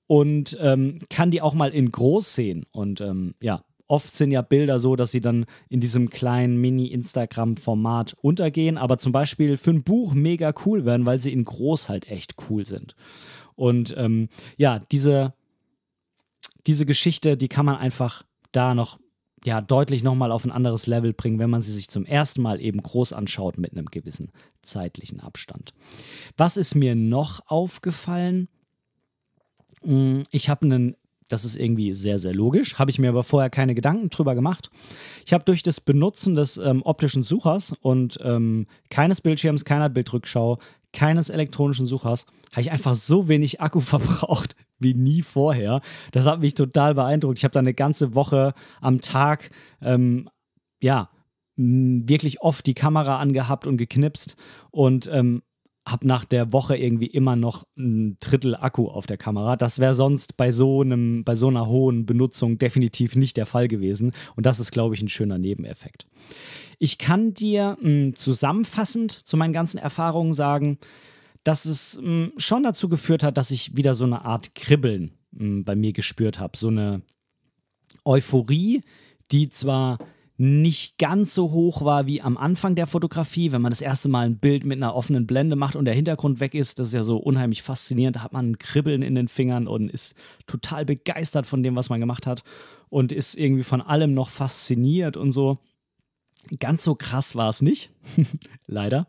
und ähm, kann die auch mal in groß sehen. Und ähm, ja, oft sind ja Bilder so, dass sie dann in diesem kleinen Mini-Instagram-Format untergehen, aber zum Beispiel für ein Buch mega cool werden, weil sie in groß halt echt cool sind. Und ähm, ja, diese, diese Geschichte, die kann man einfach da noch ja, deutlich nochmal auf ein anderes Level bringen, wenn man sie sich zum ersten Mal eben groß anschaut mit einem gewissen zeitlichen Abstand. Was ist mir noch aufgefallen? Mm, ich habe einen, das ist irgendwie sehr, sehr logisch, habe ich mir aber vorher keine Gedanken drüber gemacht. Ich habe durch das Benutzen des ähm, optischen Suchers und ähm, keines Bildschirms, keiner Bildrückschau, keines elektronischen Suchers, habe ich einfach so wenig Akku verbraucht wie nie vorher. Das hat mich total beeindruckt. Ich habe da eine ganze Woche am Tag, ähm, ja, wirklich oft die Kamera angehabt und geknipst und ähm, habe nach der Woche irgendwie immer noch ein Drittel Akku auf der Kamera. Das wäre sonst bei so einem, bei so einer hohen Benutzung definitiv nicht der Fall gewesen. Und das ist, glaube ich, ein schöner Nebeneffekt. Ich kann dir mh, hm, zusammenfassend zu meinen ganzen Erfahrungen sagen, dass es mh, hm, schon dazu geführt hat, dass ich wieder so eine Art Kribbeln mh, hm, bei mir gespürt habe. So eine Euphorie, die zwar nicht ganz so hoch war wie am Anfang der Fotografie. Wenn man das erste Mal ein Bild mit einer offenen Blende macht und der Hintergrund weg ist, das ist ja so unheimlich faszinierend. Da hat man ein Kribbeln in den Fingern und ist total begeistert von dem, was man gemacht hat und ist irgendwie von allem noch fasziniert und so. Ganz so krass war es nicht, leider.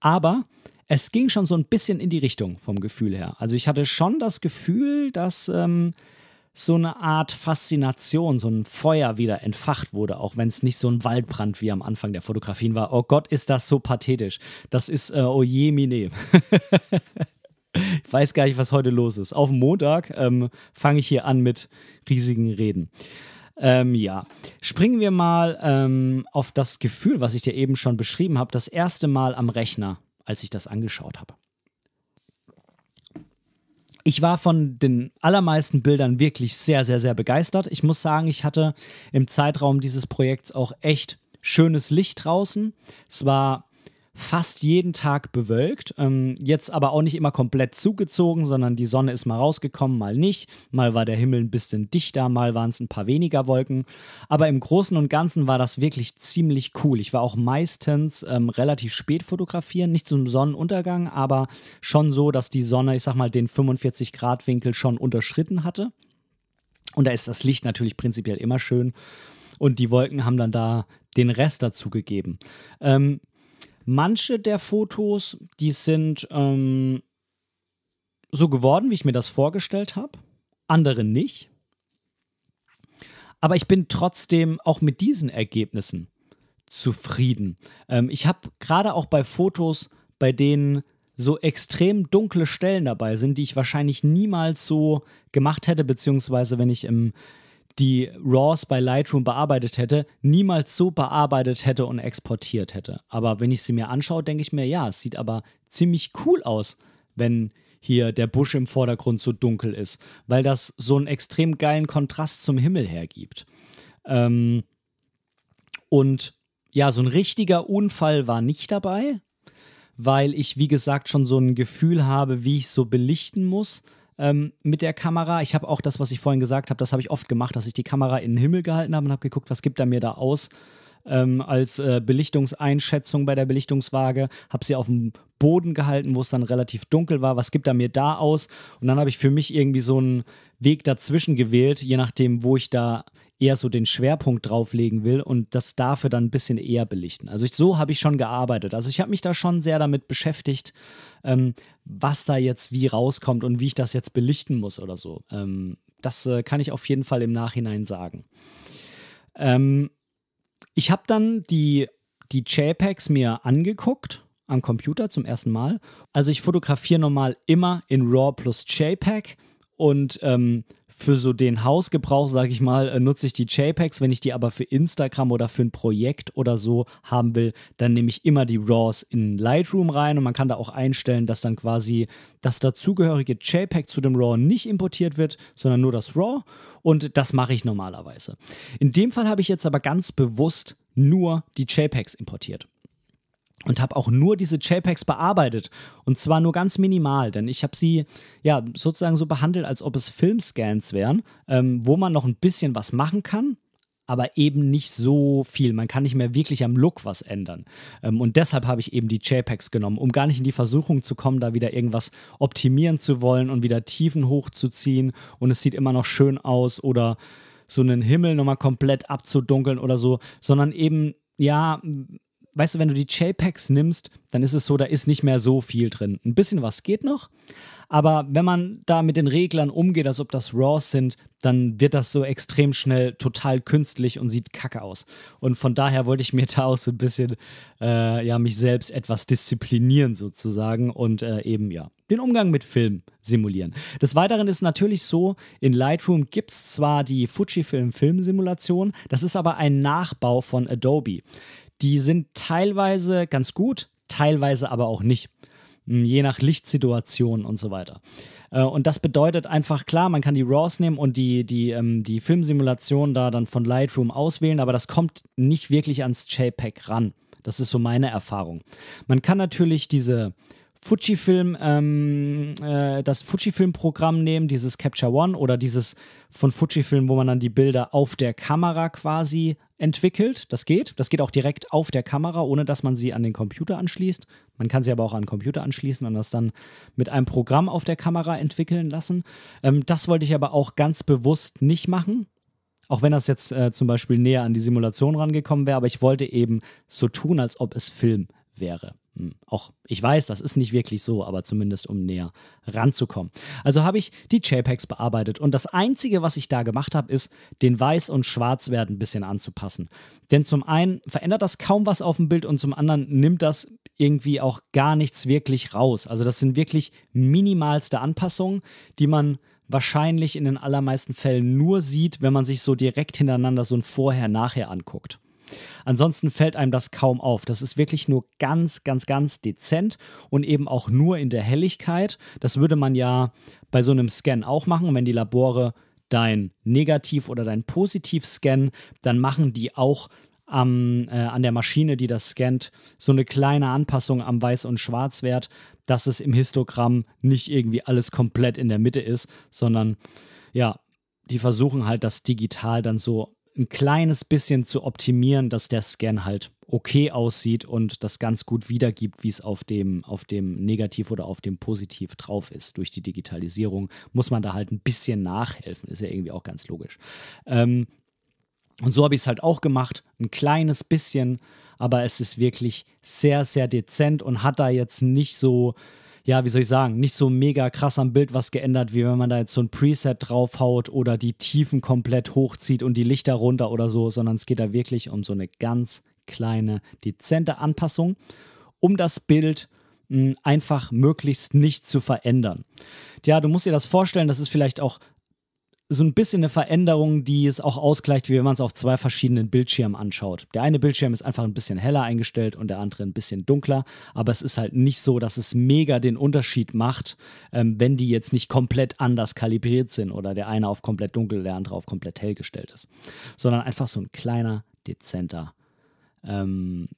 Aber es ging schon so ein bisschen in die Richtung vom Gefühl her. Also ich hatte schon das Gefühl, dass ähm, so eine Art Faszination, so ein Feuer wieder entfacht wurde, auch wenn es nicht so ein Waldbrand wie am Anfang der Fotografien war. Oh Gott, ist das so pathetisch. Das ist, äh, oh je, mine. ich weiß gar nicht, was heute los ist. Auf Montag ähm, fange ich hier an mit riesigen Reden. Ähm, ja, springen wir mal ähm, auf das Gefühl, was ich dir eben schon beschrieben habe, das erste Mal am Rechner, als ich das angeschaut habe ich war von den allermeisten Bildern wirklich sehr, sehr, sehr begeistert. Ich muss sagen, ich hatte im Zeitraum dieses Projekts auch echt schönes Licht draußen. Es war fast jeden Tag bewölkt. Ähm, jetzt aber auch nicht immer komplett zugezogen, sondern die Sonne ist mal rausgekommen, mal nicht. Mal war der Himmel ein bisschen dichter, mal waren es ein paar weniger Wolken. Aber im Großen und Ganzen war das wirklich ziemlich cool. Ich war auch meistens ähm, relativ spät fotografieren, nicht zum Sonnenuntergang, aber schon so, dass die Sonne, ich sag mal, den 45 Grad Winkel schon unterschritten hatte. Und da ist das Licht natürlich prinzipiell immer schön. Und die Wolken haben dann da den Rest dazu gegeben. Ähm, Manche der Fotos, die sind ähm, so geworden, wie ich mir das vorgestellt habe, andere nicht. Aber ich bin trotzdem auch mit diesen Ergebnissen zufrieden. Ähm, ich habe gerade auch bei Fotos, bei denen so extrem dunkle Stellen dabei sind, die ich wahrscheinlich niemals so gemacht hätte, beziehungsweise wenn ich im die RAWs bei Lightroom bearbeitet hätte, niemals so bearbeitet hätte und exportiert hätte. Aber wenn ich sie mir anschaue, denke ich mir, ja, es sieht aber ziemlich cool aus, wenn hier der Busch im Vordergrund so dunkel ist, weil das so einen extrem geilen Kontrast zum Himmel hergibt. Ähm, und ja, so ein richtiger Unfall war nicht dabei, weil ich, wie gesagt, schon so ein Gefühl habe, wie ich so belichten muss ähm, mit der Kamera. Ich habe auch das, was ich vorhin gesagt habe, das habe ich oft gemacht, dass ich die Kamera in den Himmel gehalten habe und habe geguckt, was gibt er mir da aus. Ähm, als äh, Belichtungseinschätzung bei der Belichtungswaage, habe sie auf dem Boden gehalten, wo es dann relativ dunkel war. Was gibt er mir da aus? Und dann habe ich für mich irgendwie so einen Weg dazwischen gewählt, je nachdem, wo ich da eher so den Schwerpunkt drauflegen will und das dafür dann ein bisschen eher belichten. Also ich, so habe ich schon gearbeitet. Also ich habe mich da schon sehr damit beschäftigt, ähm, was da jetzt wie rauskommt und wie ich das jetzt belichten muss oder so. Ähm, das äh, kann ich auf jeden Fall im Nachhinein sagen. Ähm, ich habe dann die, die JPEGs mir angeguckt am Computer zum ersten Mal. Also ich fotografiere normal immer in RAW plus JPEG und ähm, für so den Hausgebrauch, sage ich mal, äh, nutze ich die JPEGs. Wenn ich die aber für Instagram oder für ein Projekt oder so haben will, dann nehme ich immer die RAWs in Lightroom rein und man kann da auch einstellen, dass dann quasi das dazugehörige JPEG zu dem RAW nicht importiert wird, sondern nur das RAW und das mache ich normalerweise. In dem Fall habe ich jetzt aber ganz bewusst nur die JPEGs importiert und habe auch nur diese JPEGs bearbeitet und zwar nur ganz minimal, denn ich habe sie ja sozusagen so behandelt, als ob es Filmscans wären, ähm, wo man noch ein bisschen was machen kann, aber eben nicht so viel. Man kann nicht mehr wirklich am Look was ändern. Ähm, und deshalb habe ich eben die JPEGs genommen, um gar nicht in die Versuchung zu kommen, da wieder irgendwas optimieren zu wollen und wieder Tiefen hochzuziehen und es sieht immer noch schön aus oder so einen Himmel nochmal komplett abzudunkeln oder so, sondern eben ja weißt du, wenn du die JPEGs nimmst, dann ist es so, da ist nicht mehr so viel drin. Ein bisschen was geht noch, aber wenn man da mit den Reglern umgeht, als ob das RAWs sind, dann wird das so extrem schnell total künstlich und sieht kacke aus. Und von daher wollte ich mir da auch so ein bisschen, äh, ja, mich selbst etwas disziplinieren sozusagen und äh, eben, ja, den Umgang mit Film simulieren. Des Weiteren ist natürlich so, in Lightroom gibt es zwar die Fujifilm Filmsimulation, das ist aber ein Nachbau von Adobe. Die sind teilweise ganz gut, teilweise aber auch nicht. Hm, je nach Lichtsituation und so weiter. Äh, und das bedeutet einfach, klar, man kann die RAWs nehmen und die, die, ähm, die Filmsimulation da dann von Lightroom auswählen, aber das kommt nicht wirklich ans JPEG ran. Das ist so meine Erfahrung. Man kann natürlich diese Fujifilm, ähm, äh, das Fujifilm-Programm nehmen, dieses Capture One oder dieses von Fujifilm, wo man dann die Bilder auf der Kamera quasi entwickelt. Das geht. Das geht auch direkt auf der Kamera, ohne dass man sie an den Computer anschließt. Man kann sie aber auch an den Computer anschließen und das dann mit einem Programm auf der Kamera entwickeln lassen. Ähm, das wollte ich aber auch ganz bewusst nicht machen. Auch wenn das jetzt äh, zum Beispiel näher an die Simulation rangekommen wäre, aber ich wollte eben so tun, als ob es Film wäre. Hm, auch ich weiß, das ist nicht wirklich so, aber zumindest um näher ranzukommen. Also habe ich die JPEGs bearbeitet und das Einzige, was ich da gemacht habe, ist, den Weiß- und Schwarzwert ein bisschen anzupassen. Denn zum einen verändert das kaum was auf dem Bild und zum anderen nimmt das irgendwie auch gar nichts wirklich raus. Also das sind wirklich minimalste Anpassungen, die man wahrscheinlich in den allermeisten Fällen nur sieht, wenn man sich so direkt hintereinander so ein Vorher-Nachher anguckt. Ansonsten fällt einem das kaum auf. Das ist wirklich nur ganz, ganz, ganz dezent und eben auch nur in der Helligkeit. Das würde man ja bei so einem Scan auch machen, wenn die Labore dein Negativ- oder dein Positiv scannen, dann machen die auch am, äh, an der Maschine, die das scannt, so eine kleine Anpassung am Weiß- und Schwarzwert, dass es im Histogramm nicht irgendwie alles komplett in der Mitte ist, sondern ja, die versuchen halt das digital dann so ein kleines bisschen zu optimieren, dass der Scan halt okay aussieht und das ganz gut wiedergibt, wie es auf dem, auf dem Negativ oder auf dem Positiv drauf ist. Durch die Digitalisierung muss man da halt ein bisschen nachhelfen, ist ja irgendwie auch ganz logisch. Ähm, und so habe ich es halt auch gemacht, ein kleines bisschen, aber es ist wirklich sehr, sehr dezent und hat da jetzt nicht so ja, wie soll ich sagen, nicht so mega krass am Bild was geändert, wie wenn man da jetzt so ein Preset draufhaut oder die Tiefen komplett hochzieht und die Lichter runter oder so, sondern es geht da wirklich um so eine ganz kleine, dezente Anpassung, um das Bild mh, einfach möglichst nicht zu verändern. Ja, du musst dir das vorstellen, das ist vielleicht auch so ein bisschen eine Veränderung, die es auch ausgleicht, wie wenn man es auf zwei verschiedenen Bildschirmen anschaut. Der eine Bildschirm ist einfach ein bisschen heller eingestellt und der andere ein bisschen dunkler, aber es ist halt nicht so, dass es mega den Unterschied macht, ähm, wenn die jetzt nicht komplett anders kalibriert sind oder der eine auf komplett dunkel, der andere auf komplett hell gestellt ist, sondern einfach so ein kleiner, dezenter ähm,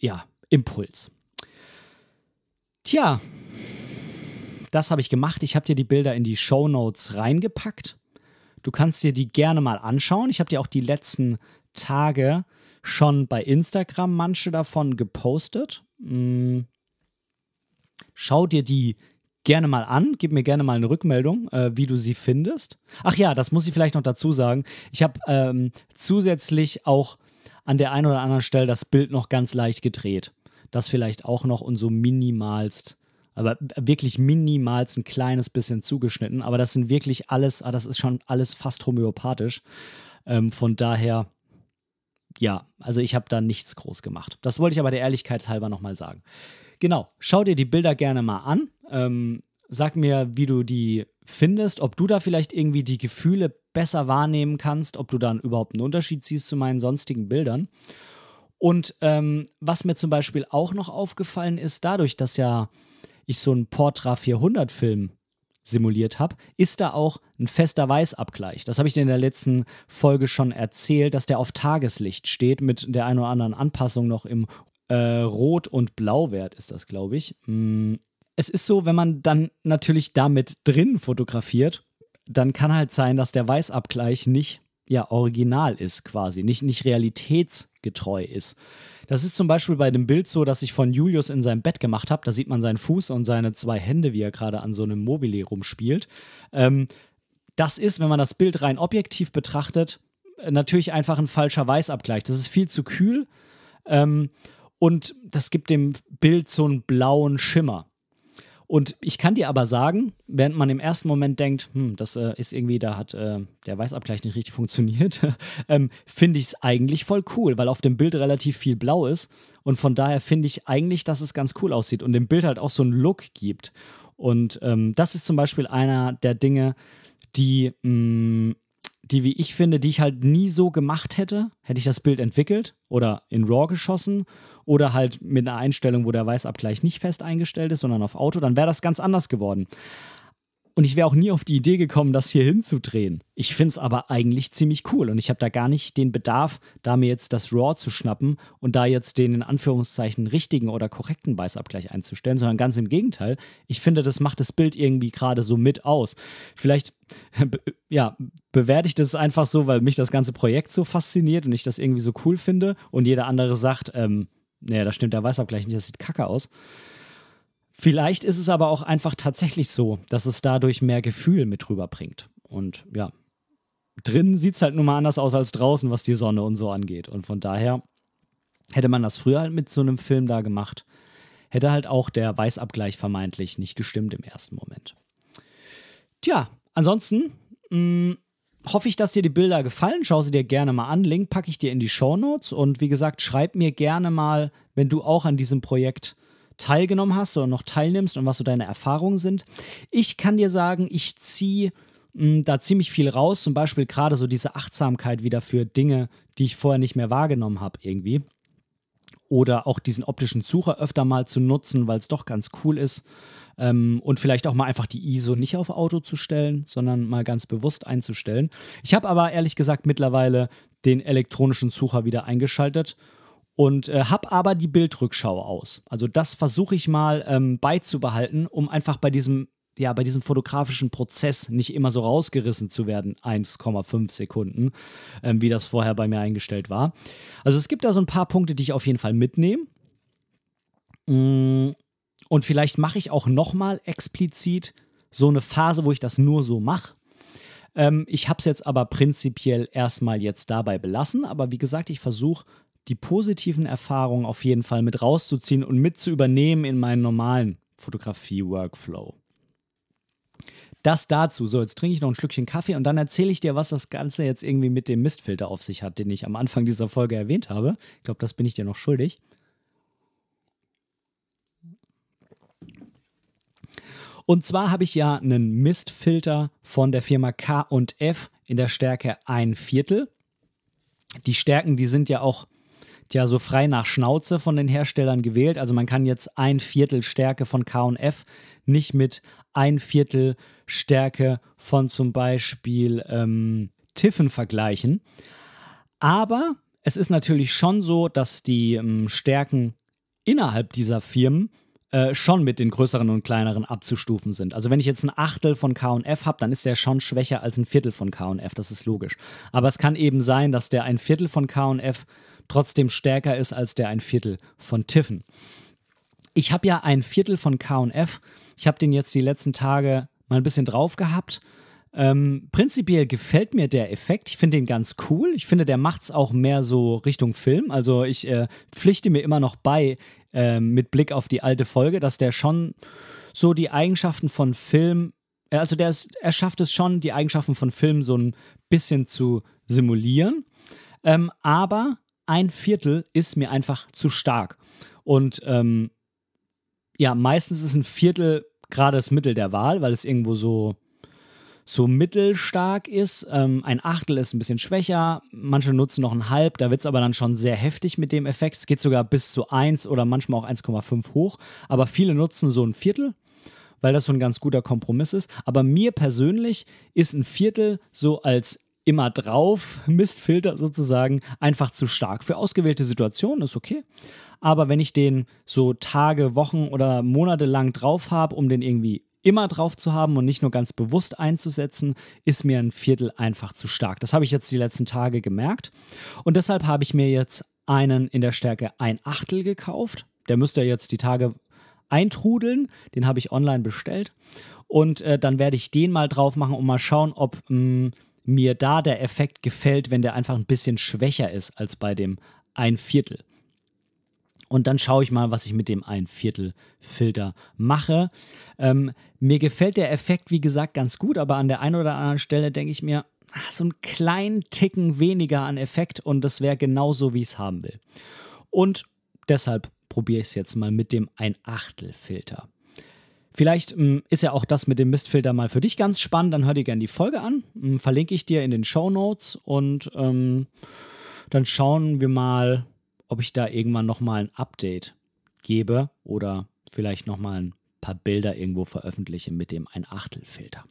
ja, Impuls. Tja, das habe ich gemacht. Ich habe dir die Bilder in die Show Notes reingepackt. Du kannst dir die gerne mal anschauen. Ich habe dir auch die letzten Tage schon bei Instagram manche davon gepostet. Hm. Schau dir die gerne mal an. Gib mir gerne mal eine Rückmeldung, äh, wie du sie findest. Ach ja, das muss ich vielleicht noch dazu sagen. Ich habe ähm, zusätzlich auch an der einen oder anderen Stelle das Bild noch ganz leicht gedreht. Das vielleicht auch noch und so minimalst aber wirklich minimals ein kleines bisschen zugeschnitten. Aber das sind wirklich alles, ah, das ist schon alles fast homöopathisch. Ähm, von daher, ja, also ich habe da nichts groß gemacht. Das wollte ich aber der Ehrlichkeit halber nochmal sagen. Genau, schau dir die Bilder gerne mal an. Ähm, sag mir, wie du die findest, ob du da vielleicht irgendwie die Gefühle besser wahrnehmen kannst, ob du dann überhaupt einen Unterschied siehst zu meinen sonstigen Bildern. Und ähm, was mir zum Beispiel auch noch aufgefallen ist, dadurch, dass ja ich so einen Portra 400 Film simuliert habe, ist da auch ein fester Weißabgleich. Das habe ich dir in der letzten Folge schon erzählt, dass der auf Tageslicht steht mit der einen oder anderen Anpassung noch im äh, Rot- und Blauwert ist das, glaube ich. Mm. Es ist so, wenn man dann natürlich damit drin fotografiert, dann kann halt sein, dass der Weißabgleich nicht ja original ist quasi, nicht, nicht realitätsgetreu ist. Das ist zum Beispiel bei dem Bild so, das ich von Julius in seinem Bett gemacht habe. Da sieht man seinen Fuß und seine zwei Hände, wie er gerade an so einem Mobile rumspielt. Ähm, das ist, wenn man das Bild rein objektiv betrachtet, natürlich einfach ein falscher Weißabgleich. Das ist viel zu kühl ähm, und das gibt dem Bild so einen blauen Schimmer. Und ich kann dir aber sagen, während man im ersten Moment denkt, hm, das äh, ist irgendwie, da hat äh, der Weißabgleich nicht richtig funktioniert, ähm, finde ich es eigentlich voll cool, weil auf dem Bild relativ viel blau ist. Und von daher finde ich eigentlich, dass es ganz cool aussieht und dem Bild halt auch so einen Look gibt. Und ähm, das ist zum Beispiel einer der Dinge, die mh, mm, die, wie ich finde, die ich halt nie so gemacht hätte, hätte ich das Bild entwickelt oder in RAW geschossen oder halt mit einer Einstellung, wo der Weißabgleich nicht fest eingestellt ist, sondern auf Auto, dann wäre das ganz anders geworden. Und ich wäre auch nie auf die Idee gekommen, das hier hinzudrehen. Ich finde es aber eigentlich ziemlich cool und ich habe da gar nicht den Bedarf, da mir jetzt das RAW zu schnappen und da jetzt den in Anführungszeichen richtigen oder korrekten Weißabgleich einzustellen, sondern ganz im Gegenteil. Ich finde, das macht das Bild irgendwie gerade so mit aus. Vielleicht, ja, bewerte ich das einfach so, weil mich das ganze Projekt so fasziniert und ich das irgendwie so cool finde und jeder andere sagt, ähm, naja, da stimmt der Weißabgleich nicht, das sieht kacke aus. Vielleicht ist es aber auch einfach tatsächlich so, dass es dadurch mehr Gefühl mit rüberbringt. Und ja, drin sieht es halt nun mal anders aus als draußen, was die Sonne und so angeht. Und von daher hätte man das früher halt mit so einem Film da gemacht, hätte halt auch der Weißabgleich vermeintlich nicht gestimmt im ersten Moment. Tja, ansonsten mh, mm, hoffe ich, dass dir die Bilder gefallen. Schau sie dir gerne mal an. Link packe ich dir in die Show Notes. Und wie gesagt, schreib mir gerne mal, wenn du auch an diesem Projekt teilgenommen hast oder noch teilnimmst und was so deine Erfahrungen sind. Ich kann dir sagen, ich ziehe hm, da ziemlich viel raus, zum Beispiel gerade so diese Achtsamkeit wieder für Dinge, die ich vorher nicht mehr wahrgenommen habe irgendwie. Oder auch diesen optischen Sucher öfter mal zu nutzen, weil es doch ganz cool ist. Ähm, und vielleicht auch mal einfach die ISO nicht auf Auto zu stellen, sondern mal ganz bewusst einzustellen. Ich habe aber ehrlich gesagt mittlerweile den elektronischen Sucher wieder eingeschaltet und äh, habe aber die Bildrückschau aus. Also das versuche ich mal ähm, beizubehalten, um einfach bei diesem ja, bei diesem fotografischen Prozess nicht immer so rausgerissen zu werden, 1,5 Sekunden, ähm, wie das vorher bei mir eingestellt war. Also es gibt da so ein paar Punkte, die ich auf jeden Fall mitnehme. Mm, und vielleicht mache ich auch nochmal explizit so eine Phase, wo ich das nur so mache. Ähm, ich habe es jetzt aber prinzipiell erstmal jetzt dabei belassen. Aber wie gesagt, ich versuche die positiven Erfahrungen auf jeden Fall mit rauszuziehen und mit zu übernehmen in meinen normalen Fotografie-Workflow. Das dazu. So, jetzt trinke ich noch ein Schlückchen Kaffee und dann erzähle ich dir, was das Ganze jetzt irgendwie mit dem Mistfilter auf sich hat, den ich am Anfang dieser Folge erwähnt habe. Ich glaube, das bin ich dir noch schuldig. Und zwar habe ich ja einen Mistfilter von der Firma K&F in der Stärke ein Viertel. Die Stärken, die sind ja auch ja so frei nach Schnauze von den Herstellern gewählt. Also man kann jetzt ein Viertel Stärke von KF nicht mit ein Viertel Stärke von zum Beispiel ähm, Tiffen vergleichen. Aber es ist natürlich schon so, dass die ähm, Stärken innerhalb dieser Firmen äh, schon mit den größeren und kleineren abzustufen sind. Also wenn ich jetzt ein Achtel von KF habe, dann ist der schon schwächer als ein Viertel von KF, das ist logisch. Aber es kann eben sein, dass der ein Viertel von KF trotzdem stärker ist als der ein Viertel von Tiffen. Ich habe ja ein Viertel von KF. Ich habe den jetzt die letzten Tage mal ein bisschen drauf gehabt. Ähm, prinzipiell gefällt mir der Effekt. Ich finde den ganz cool. Ich finde, der macht es auch mehr so Richtung Film. Also ich äh, pflichte mir immer noch bei, äh, mit Blick auf die alte Folge, dass der schon so die Eigenschaften von Film, äh, also der ist, er schafft es schon, die Eigenschaften von Film so ein bisschen zu simulieren. Ähm, aber ein Viertel ist mir einfach zu stark. Und ähm, ja, meistens ist ein Viertel gerade das Mittel der Wahl, weil es irgendwo so, so mittelstark ist. Ähm, ein Achtel ist ein bisschen schwächer, manche nutzen noch ein Halb, da wird es aber dann schon sehr heftig mit dem Effekt. Es geht sogar bis zu 1 oder manchmal auch 1,5 hoch, aber viele nutzen so ein Viertel weil das so ein ganz guter Kompromiss ist. Aber mir persönlich ist ein Viertel so als immer drauf, Mistfilter sozusagen, einfach zu stark. Für ausgewählte Situationen ist okay. Aber wenn ich den so Tage, Wochen oder Monate lang drauf habe, um den irgendwie immer drauf zu haben und nicht nur ganz bewusst einzusetzen, ist mir ein Viertel einfach zu stark. Das habe ich jetzt die letzten Tage gemerkt. Und deshalb habe ich mir jetzt einen in der Stärke ein Achtel gekauft. Der müsste jetzt die Tage eintrudeln. Den habe ich online bestellt. Und äh, dann werde ich den mal drauf machen und mal schauen, ob mh, hm, mir da der Effekt gefällt, wenn der einfach ein bisschen schwächer ist als bei dem ein Viertel. Und dann schaue ich mal, was ich mit dem ein Viertel Filter mache. Ähm, mir gefällt der Effekt, wie gesagt, ganz gut, aber an der einen oder anderen Stelle denke ich mir, ach, so einen kleinen Ticken weniger an Effekt und das wäre genauso, wie ich es haben will. Und deshalb probiere ich es jetzt mal mit dem ein Achtel Filter. Vielleicht ähm, ist ja auch das mit dem Mistfilter mal für dich ganz spannend. Dann hör dir gerne die Folge an. Ähm, verlinke ich dir in den Show Notes und ähm, dann schauen wir mal, ob ich da irgendwann nochmal ein Update gebe oder vielleicht nochmal ein paar Bilder irgendwo veröffentliche mit dem ein Achtel Filter.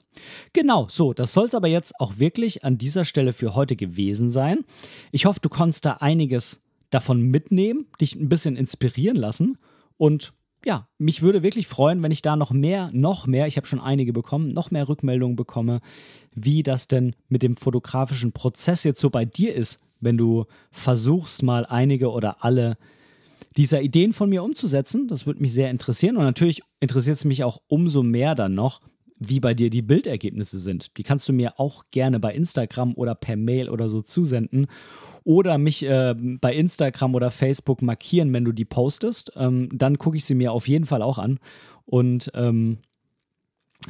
Genau, so, das soll es aber jetzt auch wirklich an dieser Stelle für heute gewesen sein. Ich hoffe, du konntest da einiges davon mitnehmen, dich ein bisschen inspirieren lassen und ja, mich würde wirklich freuen, wenn ich da noch mehr, noch mehr, ich habe schon einige bekommen, noch mehr Rückmeldungen bekomme, wie das denn mit dem fotografischen Prozess jetzt so bei dir ist, wenn du versuchst mal einige oder alle dieser Ideen von mir umzusetzen. Das würde mich sehr interessieren. Und natürlich interessiert es mich auch umso mehr dann noch, wie bei dir die Bildergebnisse sind. Die kannst du mir auch gerne bei Instagram oder per Mail oder so zusenden. Oder mich äh, bei Instagram oder Facebook markieren, wenn du die postest. Ähm, dann gucke ich sie mir auf jeden Fall auch an. Und ähm,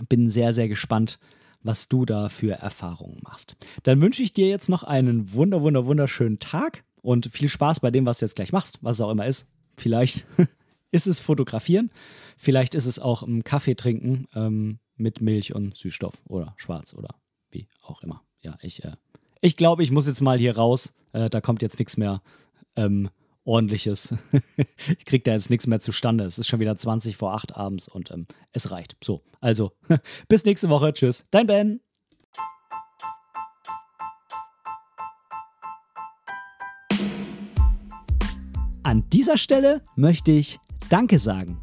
bin sehr, sehr gespannt, was du da für Erfahrungen machst. Dann wünsche ich dir jetzt noch einen wunder, wunder, wunderschönen Tag und viel Spaß bei dem, was du jetzt gleich machst, was es auch immer ist. Vielleicht ist es Fotografieren, vielleicht ist es auch ein Kaffee trinken ähm, mit Milch und Süßstoff oder schwarz oder wie auch immer. Ja, ich, äh, ich glaube, ich muss jetzt mal hier raus. Äh, da kommt jetzt nichts mehr ähm, ordentliches. ich kriege da jetzt nichts mehr zustande. Es ist schon wieder 20 vor 8 abends und ähm, es reicht. So, also bis nächste Woche. Tschüss. Dein Ben. An dieser Stelle möchte ich Danke sagen.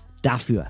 dafür.